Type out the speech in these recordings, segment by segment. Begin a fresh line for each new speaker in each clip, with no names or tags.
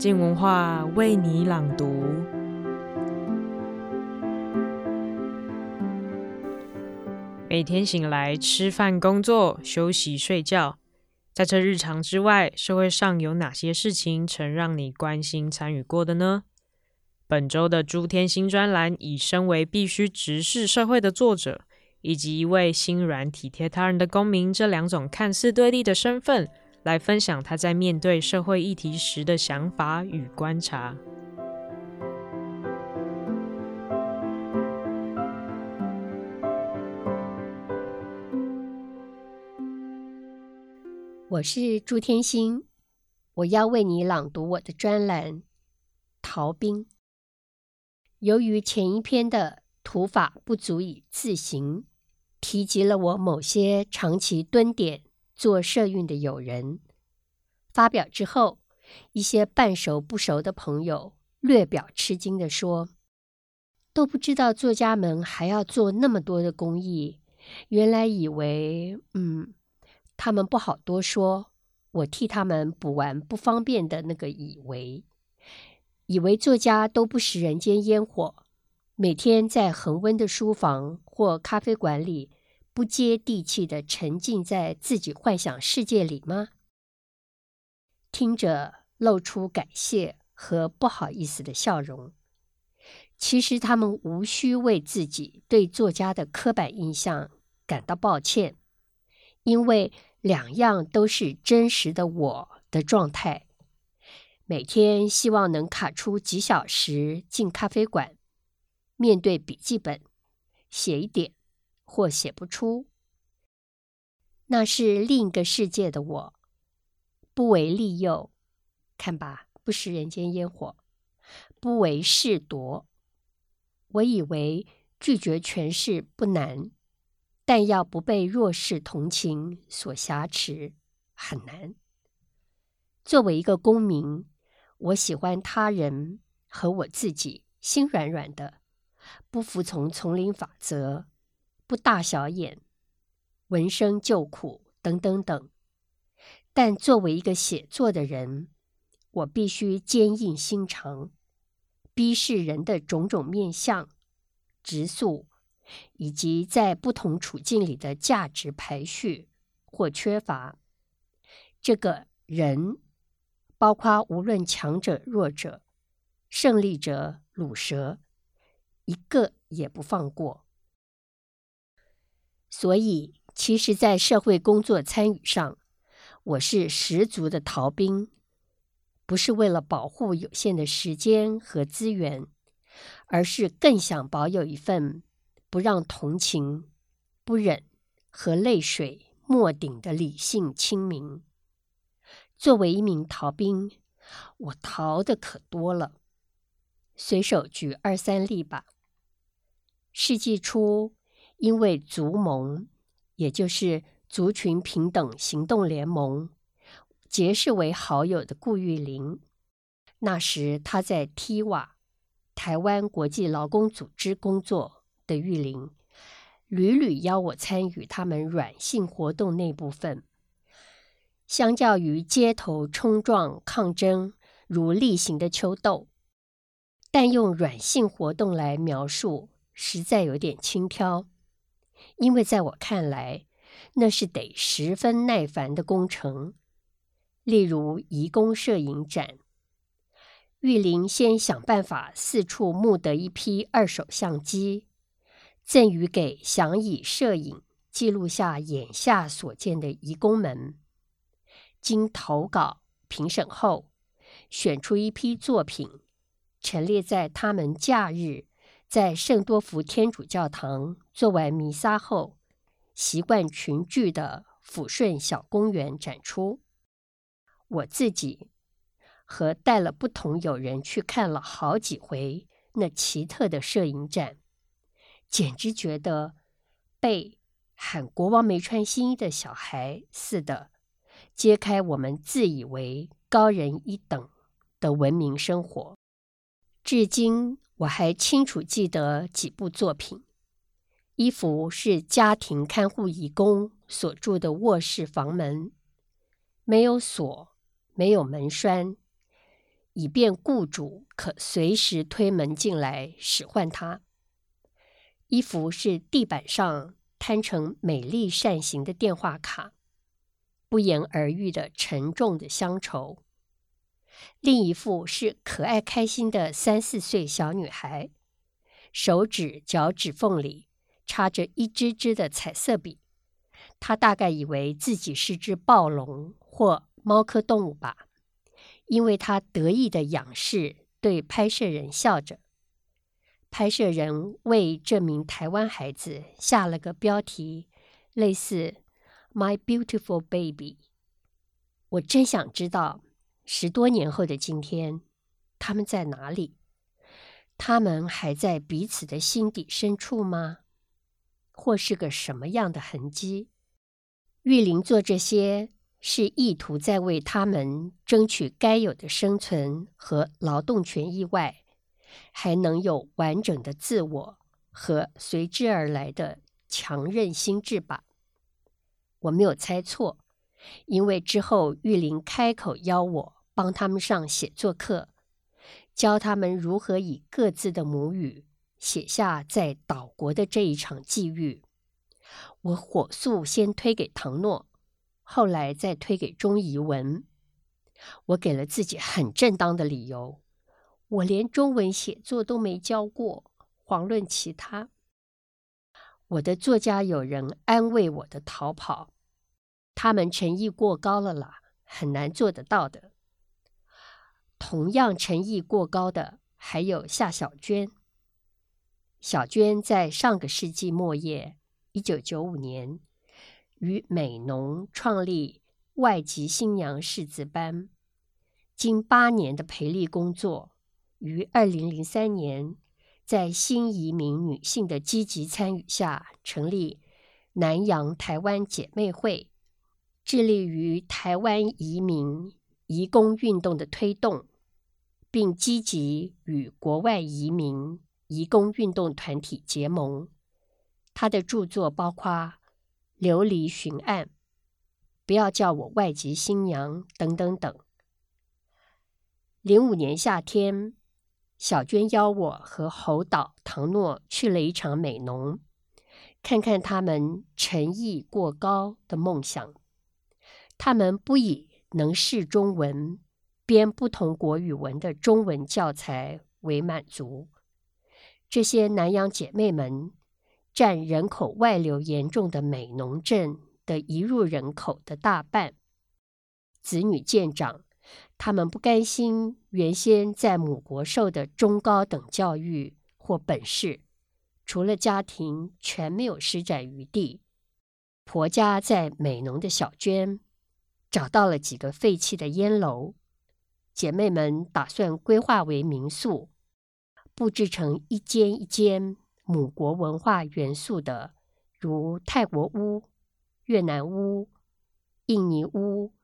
静文化为你朗读。每天醒来吃饭、工作、休息、睡觉，在这日常之外，社会上有哪些事情曾让你关心、参与过的呢？本周的朱天心专栏，以身为必须直视社会的作者，以及一位心软体贴他人的公民这两种看似对立的身份。来分享他在面对社会议题时的想法与观察。
我是朱天心，我要为你朗读我的专栏《逃兵》。由于前一篇的土法不足以自行，提及了我某些长期蹲点。做社运的友人发表之后，一些半熟不熟的朋友略表吃惊地说：“都不知道作家们还要做那么多的公益，原来以为……嗯，他们不好多说。我替他们补完不方便的那个以为，以为作家都不食人间烟火，每天在恒温的书房或咖啡馆里。”不接地气的沉浸在自己幻想世界里吗？听着露出感谢和不好意思的笑容。其实他们无需为自己对作家的刻板印象感到抱歉，因为两样都是真实的我的状态。每天希望能卡出几小时进咖啡馆，面对笔记本，写一点。或写不出，那是另一个世界的我，不为利诱，看吧，不食人间烟火，不为势夺。我以为拒绝权势不难，但要不被弱势同情所挟持很难。作为一个公民，我喜欢他人和我自己心软软的，不服从丛林法则。不大小眼，闻声救苦等等等，但作为一个写作的人，我必须坚硬心肠，逼视人的种种面相、直素，以及在不同处境里的价值排序或缺乏。这个人，包括无论强者弱者、胜利者鲁蛇，一个也不放过。所以，其实，在社会工作参与上，我是十足的逃兵，不是为了保护有限的时间和资源，而是更想保有一份不让同情、不忍和泪水没顶的理性清明。作为一名逃兵，我逃的可多了。随手举二三例吧。世纪初。因为族盟，也就是族群平等行动联盟，结识为好友的顾玉玲。那时他在 TIWA 台湾国际劳工组织工作的玉玲，屡屡邀我参与他们软性活动那部分。相较于街头冲撞抗争如例行的秋斗，但用软性活动来描述，实在有点轻佻。因为在我看来，那是得十分耐烦的工程。例如移工摄影展，玉玲先想办法四处募得一批二手相机，赠予给想以摄影记录下眼下所见的移工们。经投稿评审后，选出一批作品，陈列在他们假日。在圣多福天主教堂做完弥撒后，习惯群聚的抚顺小公园展出。我自己和带了不同友人去看了好几回那奇特的摄影展，简直觉得被喊国王没穿新衣的小孩似的，揭开我们自以为高人一等的文明生活。至今。我还清楚记得几部作品，一幅是家庭看护义工所住的卧室房门，没有锁，没有门栓，以便雇主可随时推门进来使唤他。一幅是地板上摊成美丽扇形的电话卡，不言而喻的沉重的乡愁；另一幅是可爱开心的三四岁小女孩，手指脚趾缝里插着一支支的彩色笔。她大概以为自己是只暴龙或猫科动物吧。因为她得意的仰视，对拍摄人笑着。拍摄人为这名台湾孩子下了个标题，类似 “My Beautiful Baby”。我真想知道，十多年后的今天，他们在哪里？他们还在彼此的心底深处吗？或是个什么样的痕迹？玉玲做这些。是意图在为他们争取该有的生存和劳动权益外，还能有完整的自我和随之而来的强韧心智吧？我没有猜错，因为之后玉玲开口邀我帮他们上写作课，教他们如何以各自的母语写下在岛国的这一场际遇。我火速先推给唐诺。后来再推给钟怡文，我给了自己很正当的理由，我连中文写作都没教过，遑论其他。我的作家友人安慰我的逃跑，他们诚意过高了啦，很难做得到的。同样诚意过高的还有夏小娟。小娟在上个世纪末叶，一九九五年。于美浓创立外籍新娘识字班，经八年的培力工作，于二零零三年，在新移民女性的积极参与下，成立南洋台湾姐妹会，致力于台湾移民移工运动的推动，并积极与国外移民移工运动团体结盟。他的著作包括。流离寻案，不要叫我外籍新娘，等等等。零五年夏天，小娟邀我和侯导、唐诺去了一场美浓，看看他们诚意过高的梦想。他们不以能识中文、编不同国语文的中文教材为满足。这些南洋姐妹们。占人口外流严重的美浓镇的移入人口的大半，子女渐长，他们不甘心原先在母国受的中高等教育或本事，除了家庭全没有施展余地。婆家在美浓的小娟找到了几个废弃的烟楼，姐妹们打算规划为民宿，布置成一间一间。母国文化元素的，如泰国屋、越南屋、印尼屋、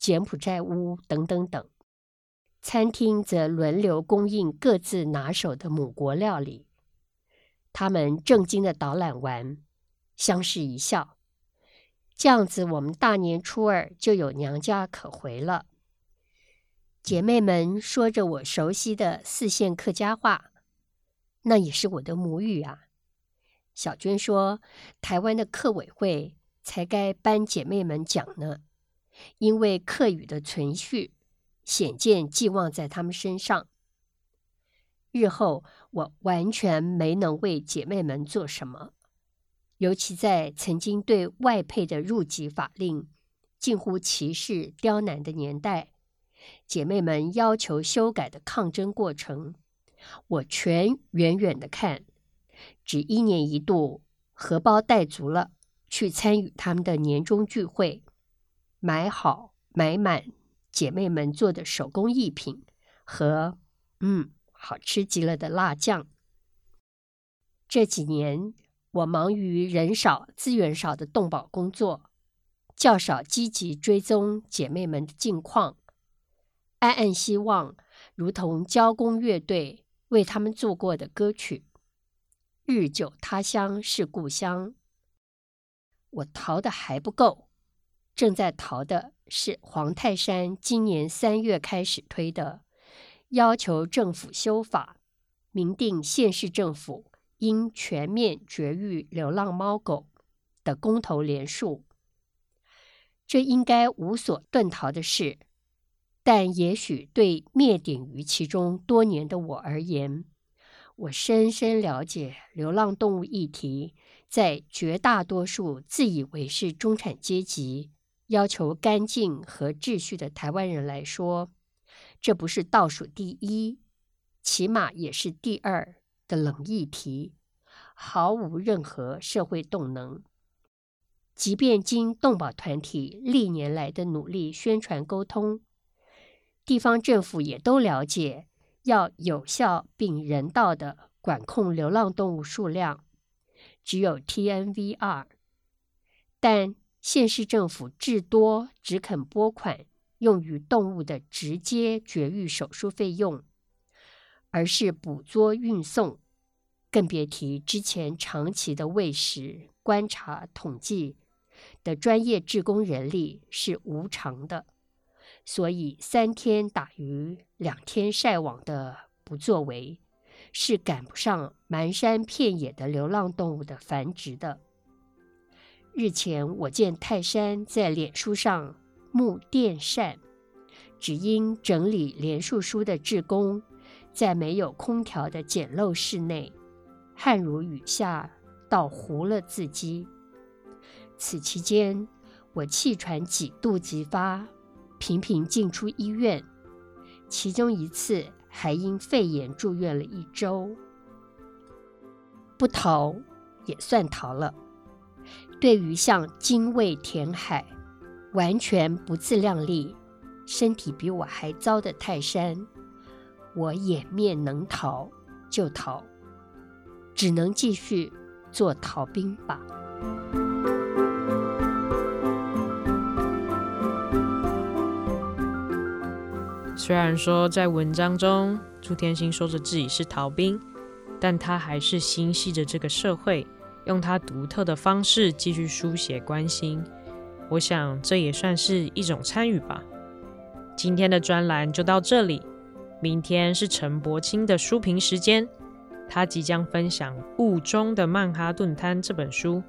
柬埔寨屋等等等。餐厅则轮流供应各自拿手的母国料理。他们正经的导览完，相视一笑。这样子，我们大年初二就有娘家可回了。姐妹们说着我熟悉的四县客家话。那也是我的母语啊，小娟说，台湾的客委会才该颁姐妹们奖呢，因为客语的存续显见寄望在他们身上。日后我完全没能为姐妹们做什么，尤其在曾经对外配的入籍法令近乎歧视刁难的年代，姐妹们要求修改的抗争过程。我全远远的看，只一年一度荷包带足了，去参与他们的年终聚会，买好买满姐妹们做的手工艺品和嗯好吃极了的辣酱。这几年我忙于人少资源少的动保工作，较少积极追踪姐妹们的近况，暗暗希望如同交工乐队。为他们做过的歌曲，《日久他乡是故乡》。我逃的还不够，正在逃的是黄泰山今年三月开始推的要求政府修法，明定县市政府应全面绝育流浪猫狗的公投连署。这应该无所遁逃的事，但也许对灭顶于其中多年的我而言，我深深了解流浪动物议题，在绝大多数自以为是中产阶级、要求干净和秩序的台湾人来说，这不是倒数第一，起码也是第二的冷议题，毫无任何社会动能。即便经动保团体历年来的努力宣传沟通，地方政府也都了解，要有效并人道地管控流浪动物数量，只有 TNVR。但县市政府至多只肯拨款用于动物的直接绝育手术费用，而是捕捉运送，更别提之前长期的喂食、观察、统计。的专业志工人力是无偿的，所以三天打鱼两天晒网的不作为，是赶不上满山遍野的流浪动物的繁殖的。日前我见泰山在脸书上募电扇，只因整理连树书的志工在没有空调的简陋室内，汗如雨下，倒糊了自己。此期间，我气喘几度即发，频频进出医院，其中一次还因肺炎住院了一周。不逃也算逃了。对于像精卫填海、完全不自量力、身体比我还糟的泰山，我掩面能逃就逃，只能继续做逃兵吧。
虽然说在文章中，朱天心说着自己是逃兵，但他还是心系着这个社会，用他独特的方式继续书写关心。我想这也算是一种参与吧。今天的专栏就到这里，明天是陈柏青的书评时间，他即将分享《雾中的曼哈顿滩》这本书，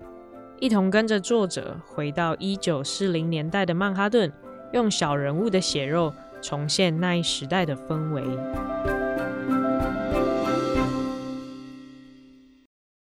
一同跟着作者回到一九四零年代的曼哈顿，用小人物的血肉。重现那一时代的氛围。